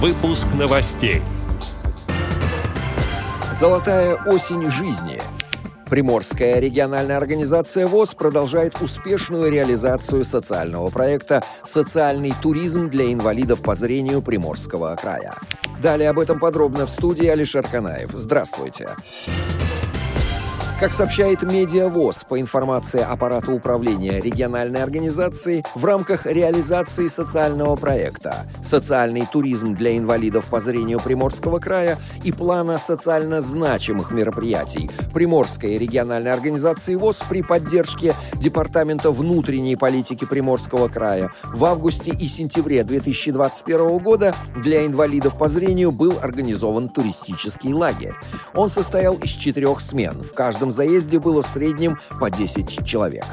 Выпуск новостей. Золотая осень жизни. Приморская региональная организация ВОЗ продолжает успешную реализацию социального проекта «Социальный туризм для инвалидов по зрению Приморского края». Далее об этом подробно в студии Алишер Канаев. Здравствуйте. Здравствуйте. Как сообщает Медиавоз, по информации аппарата управления региональной организации, в рамках реализации социального проекта «Социальный туризм для инвалидов по зрению Приморского края» и плана социально значимых мероприятий Приморской региональной организации ВОЗ при поддержке Департамента внутренней политики Приморского края в августе и сентябре 2021 года для инвалидов по зрению был организован туристический лагерь. Он состоял из четырех смен. В каждом каждом заезде было в среднем по 10 человек.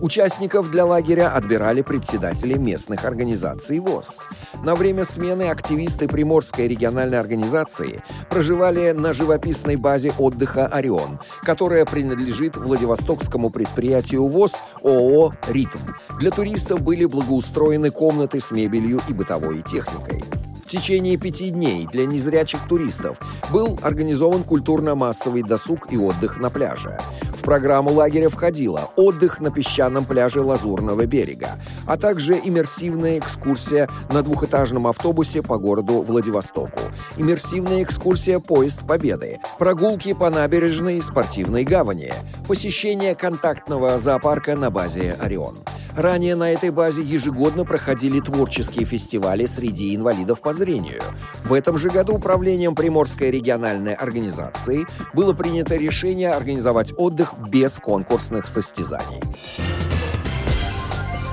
Участников для лагеря отбирали председатели местных организаций ВОЗ. На время смены активисты Приморской региональной организации проживали на живописной базе отдыха «Орион», которая принадлежит Владивостокскому предприятию ВОЗ ООО «Ритм». Для туристов были благоустроены комнаты с мебелью и бытовой техникой. В течение пяти дней для незрячих туристов был организован культурно-массовый досуг и отдых на пляже. В программу лагеря входила отдых на песчаном пляже Лазурного берега, а также иммерсивная экскурсия на двухэтажном автобусе по городу Владивостоку, иммерсивная экскурсия «Поезд Победы», прогулки по набережной спортивной гавани, посещение контактного зоопарка на базе «Орион». Ранее на этой базе ежегодно проходили творческие фестивали среди инвалидов по зрению. В этом же году управлением Приморской региональной организации было принято решение организовать отдых без конкурсных состязаний.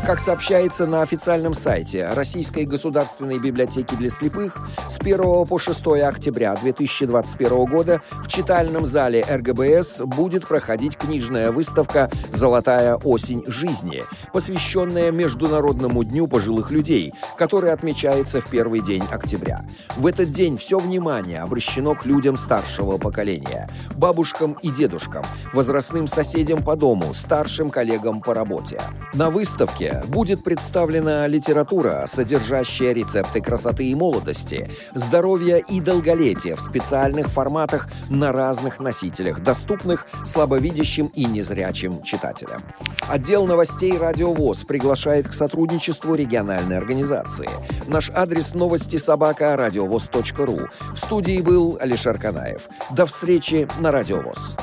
Как сообщается на официальном сайте Российской государственной библиотеки для слепых, с 1 по 6 октября 2021 года в читальном зале РГБС будет проходить книжная выставка «Золотая осень жизни», посвященная Международному дню пожилых людей, который отмечается в первый день октября. В этот день все внимание обращено к людям старшего поколения, бабушкам и дедушкам, возрастным соседям по дому, старшим коллегам по работе. На выставке будет представлена литература, содержащая рецепты красоты и молодости, здоровья и долголетия в специальных форматах на разных носителях, доступных слабовидящим и незрячим читателям. Отдел новостей «Радиовоз» приглашает к сотрудничеству региональной организации. Наш адрес новости собака радиовоз.ру. В студии был Алишер Канаев. До встречи на «Радиовоз».